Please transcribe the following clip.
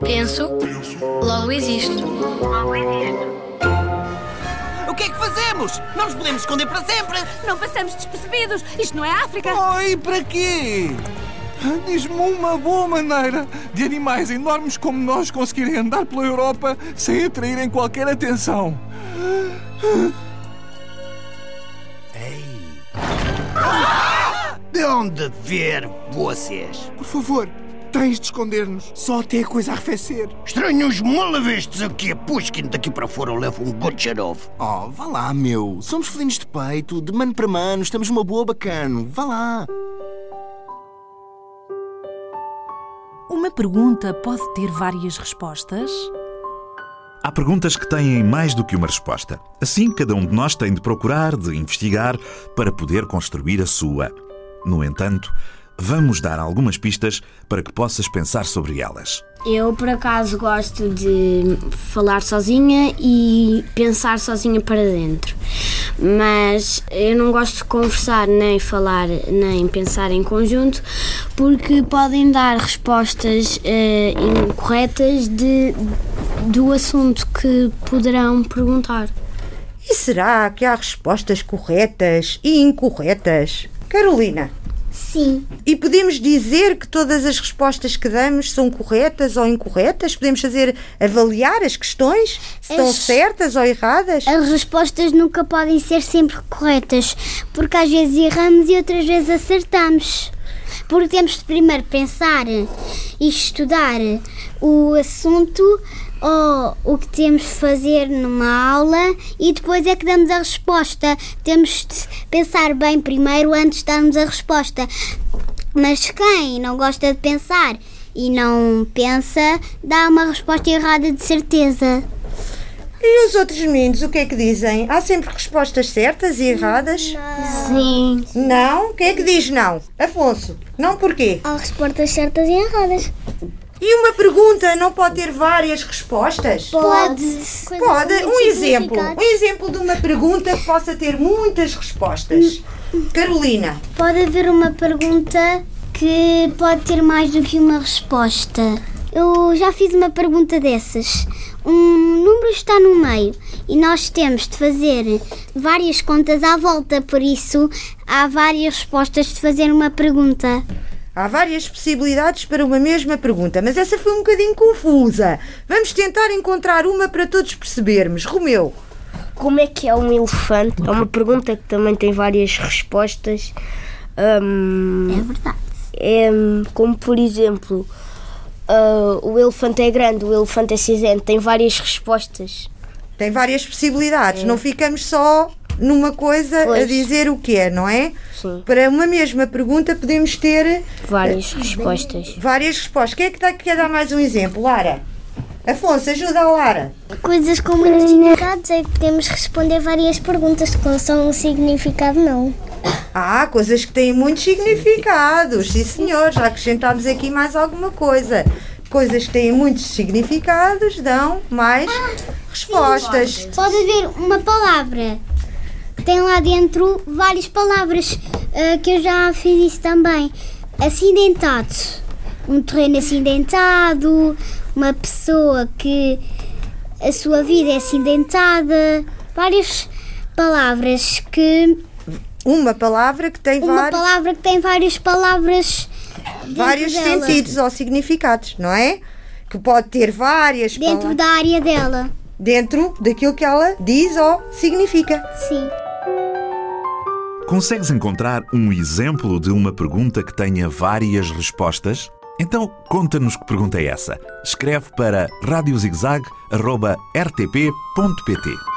Penso, logo existo. O que é que fazemos? Não nos podemos esconder para sempre! Não passamos despercebidos. Isto não é África. Oi, para quê? Diz-me uma boa maneira de animais enormes como nós conseguirem andar pela Europa sem atraírem qualquer atenção. De onde ver vocês? Por favor, tens de esconder-nos. Só até a coisa arrefecer. Estranhos malavistes aqui a Pushkin daqui para fora levam um Goncharov. Oh, vá lá, meu. Somos felinos de peito, de mano para mano, estamos uma boa bacana. Vá lá. Uma pergunta pode ter várias respostas? Há perguntas que têm mais do que uma resposta. Assim, cada um de nós tem de procurar, de investigar, para poder construir a sua. No entanto, vamos dar algumas pistas para que possas pensar sobre elas. Eu, por acaso, gosto de falar sozinha e pensar sozinha para dentro. Mas eu não gosto de conversar, nem falar, nem pensar em conjunto, porque podem dar respostas eh, incorretas de, do assunto que poderão perguntar. E será que há respostas corretas e incorretas? Carolina, Sim. e podemos dizer que todas as respostas que damos são corretas ou incorretas? Podemos fazer avaliar as questões? Se estão As- certas ou erradas? As respostas nunca podem ser sempre corretas, porque às vezes erramos e outras vezes acertamos. Porque temos de primeiro pensar e estudar o assunto ou o que temos de fazer numa aula e depois é que damos a resposta. Temos de pensar bem primeiro antes de darmos a resposta. Mas quem não gosta de pensar e não pensa, dá uma resposta errada de certeza. E os outros meninos, o que é que dizem? Há sempre respostas certas e erradas? Sim. Não? Quem é que diz não? Afonso, não porquê? Há respostas certas e erradas. E uma pergunta não pode ter várias respostas? Pode. Pode. Um exemplo. Um exemplo de uma pergunta que possa ter muitas respostas. Carolina, Pode haver uma pergunta que pode ter mais do que uma resposta. Eu já fiz uma pergunta dessas. Um número está no meio e nós temos de fazer várias contas à volta, por isso há várias respostas de fazer uma pergunta. Há várias possibilidades para uma mesma pergunta, mas essa foi um bocadinho confusa. Vamos tentar encontrar uma para todos percebermos. Romeu, Como é que é um elefante? É uma pergunta que também tem várias respostas. Hum, É verdade. é como por exemplo, ah, o elefante é grande, o elefante é cinzento, tem várias respostas. tem várias possibilidades. Não ficamos só numa coisa a Pois. dizer o que é, não é? Sim. Para uma mesma pergunta podemos ter Várias respostas. várias respostas. Quem é que está, quer dar mais um exemplo? Lara? Afonso, ajuda a Lara. Coisas com muitos significados é que de responder várias perguntas que não são um significado, não. Ah, coisas que têm muitos significados. Sim, senhor, já acrescentámos aqui mais alguma coisa. Coisas que têm muitos significados dão mais respostas. Pode haver uma palavra tem lá dentro várias palavras, ah, que eu já fiz isso também. Acidentado. Um terreno acidentado, uma pessoa que a sua vida é acidentada. Várias palavras que. Uma palavra que tem Uma vários, palavra que tem várias palavras. vários dela, sentidos ou significados, não é? Que pode ter várias Dentro palavras da área dela. dentro daquilo que ela diz ou significa. Sim. Consegues encontrar um exemplo de uma pergunta que tenha várias Então, conta-nos que pergunta é essa. Escreve para radiozigzag.rtp.pt